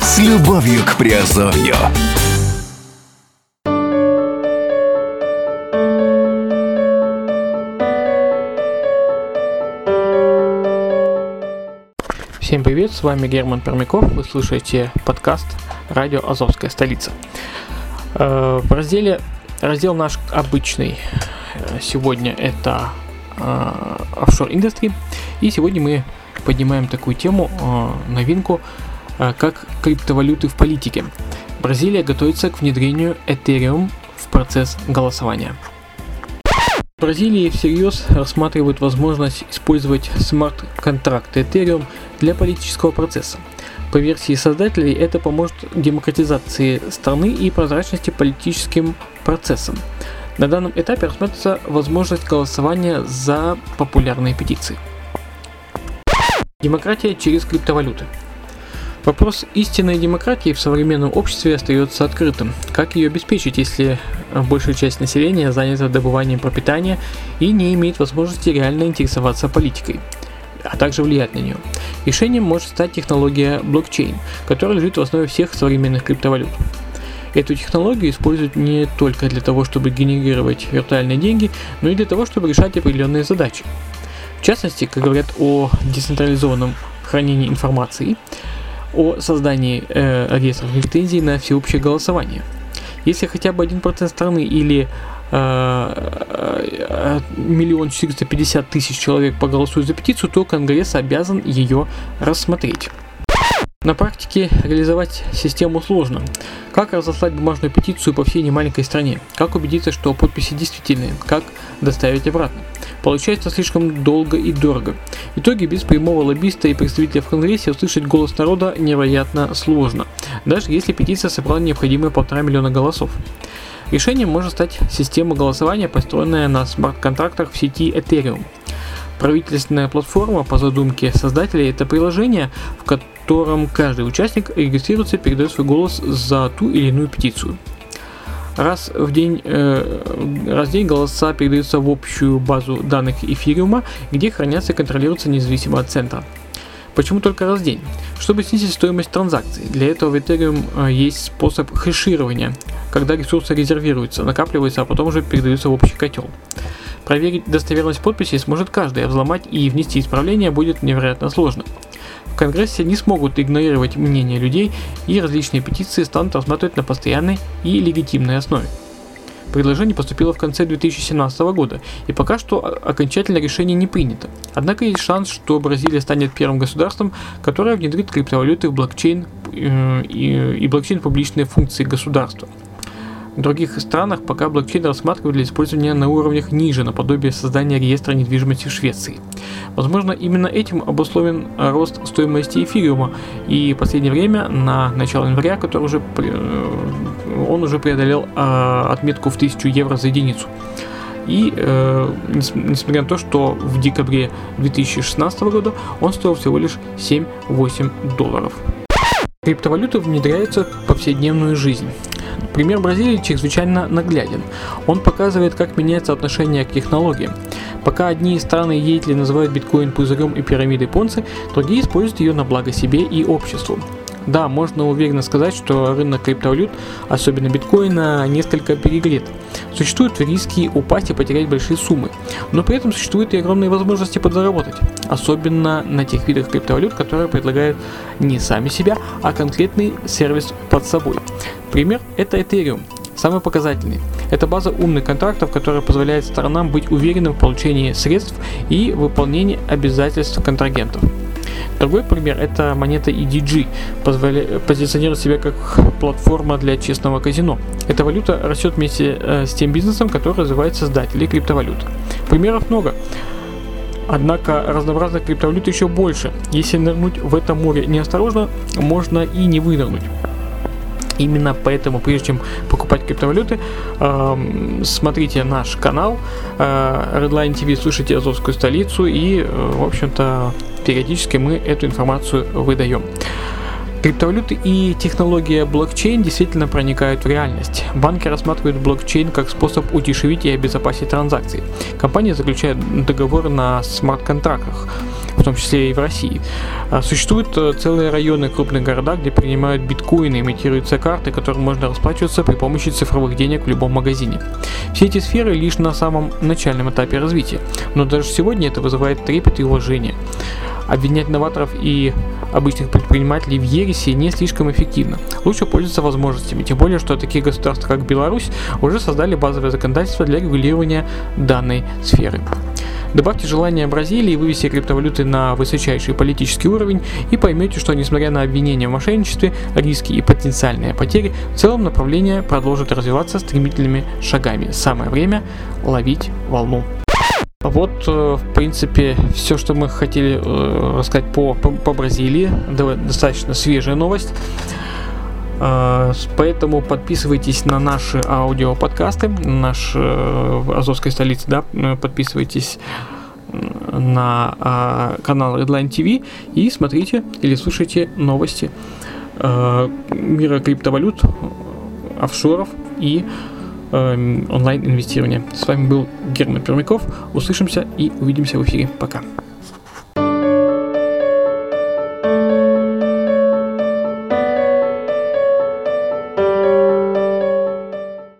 С любовью к Приазовью. Всем привет, с вами Герман Пермяков, вы слушаете подкаст «Радио Азовская столица». Э, В разделе, раздел наш обычный э, сегодня это э, офшор индустрии, и сегодня мы поднимаем такую тему, новинку, как криптовалюты в политике. Бразилия готовится к внедрению Ethereum в процесс голосования. В Бразилии всерьез рассматривают возможность использовать смарт-контракты Ethereum для политического процесса. По версии создателей это поможет демократизации страны и прозрачности политическим процессам. На данном этапе рассматривается возможность голосования за популярные петиции. Демократия через криптовалюты. Вопрос истинной демократии в современном обществе остается открытым. Как ее обеспечить, если большая часть населения занята добыванием пропитания и не имеет возможности реально интересоваться политикой, а также влиять на нее? Решением может стать технология блокчейн, которая лежит в основе всех современных криптовалют. Эту технологию используют не только для того, чтобы генерировать виртуальные деньги, но и для того, чтобы решать определенные задачи. В частности, как говорят о децентрализованном хранении информации, о создании э, реестров лицензий на всеобщее голосование. Если хотя бы 1% страны или э, миллион четыреста пятьдесят тысяч человек проголосуют за петицию, то Конгресс обязан ее рассмотреть. На практике реализовать систему сложно. Как разослать бумажную петицию по всей немаленькой стране? Как убедиться, что подписи действительные? Как доставить обратно? Получается слишком долго и дорого. В итоге без прямого лоббиста и представителя в Конгрессе услышать голос народа невероятно сложно, даже если петиция собрала необходимые полтора миллиона голосов. Решением может стать система голосования, построенная на смарт-контрактах в сети Ethereum. Правительственная платформа по задумке создателей это приложение, в котором каждый участник регистрируется и передает свой голос за ту или иную петицию. Раз в день, э, раз в день голоса передаются в общую базу данных эфириума, где хранятся и контролируются независимо от центра. Почему только раз в день? Чтобы снизить стоимость транзакций. Для этого в Ethereum э, есть способ хеширования, когда ресурсы резервируются, накапливаются, а потом уже передаются в общий котел. Проверить достоверность подписи сможет каждый, а взломать и внести исправления будет невероятно сложно. В Конгрессе не смогут игнорировать мнение людей и различные петиции станут рассматривать на постоянной и легитимной основе. Предложение поступило в конце 2017 года, и пока что окончательное решение не принято. Однако есть шанс, что Бразилия станет первым государством, которое внедрит криптовалюты в блокчейн э, и, и блокчейн публичные функции государства. В других странах пока блокчейн рассматривают для использования на уровнях ниже, наподобие создания реестра недвижимости в Швеции. Возможно, именно этим обусловлен рост стоимости эфириума, и в последнее время, на начало января, который уже, э, он уже преодолел э, отметку в 1000 евро за единицу. И э, нес- несмотря на то, что в декабре 2016 года он стоил всего лишь 7-8 долларов. Криптовалюты внедряются в повседневную жизнь. Пример Бразилии чрезвычайно нагляден. Он показывает, как меняется отношение к технологиям. Пока одни страны еятели называют биткоин пузырем и пирамидой Понци, другие используют ее на благо себе и обществу. Да, можно уверенно сказать, что рынок криптовалют, особенно биткоина, несколько перегрет. Существуют риски упасть и потерять большие суммы, но при этом существуют и огромные возможности подзаработать, особенно на тех видах криптовалют, которые предлагают не сами себя, а конкретный сервис под собой. Пример – это Ethereum, самый показательный. Это база умных контрактов, которая позволяет сторонам быть уверенным в получении средств и выполнении обязательств контрагентов. Другой пример – это монета EDG, позволя... позиционирует себя как платформа для честного казино. Эта валюта растет вместе э, с тем бизнесом, который развивает создатели криптовалют. Примеров много. Однако разнообразных криптовалют еще больше. Если нырнуть в это море неосторожно, можно и не вынырнуть. Именно поэтому, прежде чем покупать криптовалюты, эм, смотрите наш канал э, Redline TV, слушайте Азовскую столицу и, э, в общем-то, периодически мы эту информацию выдаем. Криптовалюты и технология блокчейн действительно проникают в реальность. Банки рассматривают блокчейн как способ удешевить и обезопасить транзакции. Компании заключают договоры на смарт-контрактах, в том числе и в России. А существуют э, целые районы крупных городах, где принимают биткоины, имитируются карты, которым можно расплачиваться при помощи цифровых денег в любом магазине. Все эти сферы лишь на самом начальном этапе развития, но даже сегодня это вызывает трепет и уважение. Обвинять новаторов и обычных предпринимателей в ереси не слишком эффективно. Лучше пользоваться возможностями, тем более, что такие государства, как Беларусь, уже создали базовое законодательство для регулирования данной сферы. Добавьте желание Бразилии вывести криптовалюты на высочайший политический уровень и поймете, что несмотря на обвинения в мошенничестве, риски и потенциальные потери, в целом направление продолжит развиваться стремительными шагами. Самое время ловить волну. Вот, э, в принципе, все, что мы хотели э, рассказать по, по, по Бразилии. Достаточно свежая новость. Э, поэтому подписывайтесь на наши аудиоподкасты, наш Азовской столицы, да, подписывайтесь на канал Redline TV и смотрите или слушайте новости мира криптовалют, офшоров и онлайн-инвестирования. С вами был Герман Пермяков. Услышимся и увидимся в эфире. Пока.